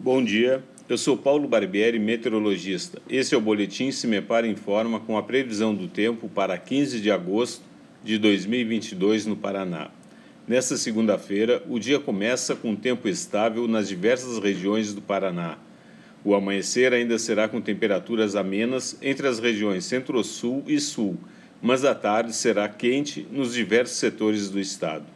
Bom dia, eu sou Paulo Barbieri, meteorologista. Esse é o Boletim Cimepar Informa com a previsão do tempo para 15 de agosto de 2022 no Paraná. Nesta segunda-feira, o dia começa com tempo estável nas diversas regiões do Paraná. O amanhecer ainda será com temperaturas amenas entre as regiões Centro-Sul e Sul, mas a tarde será quente nos diversos setores do estado.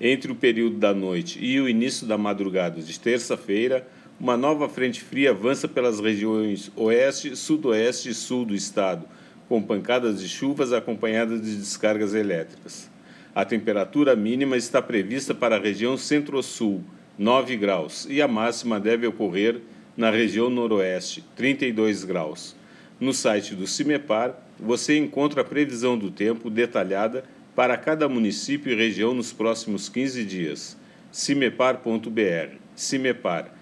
Entre o período da noite e o início da madrugada de terça-feira, uma nova frente fria avança pelas regiões oeste, sudoeste e sul do estado, com pancadas de chuvas acompanhadas de descargas elétricas. A temperatura mínima está prevista para a região centro-sul, 9 graus, e a máxima deve ocorrer na região noroeste, 32 graus. No site do CIMEPAR, você encontra a previsão do tempo detalhada para cada município e região nos próximos 15 dias. cimepar.br. CIMEPAR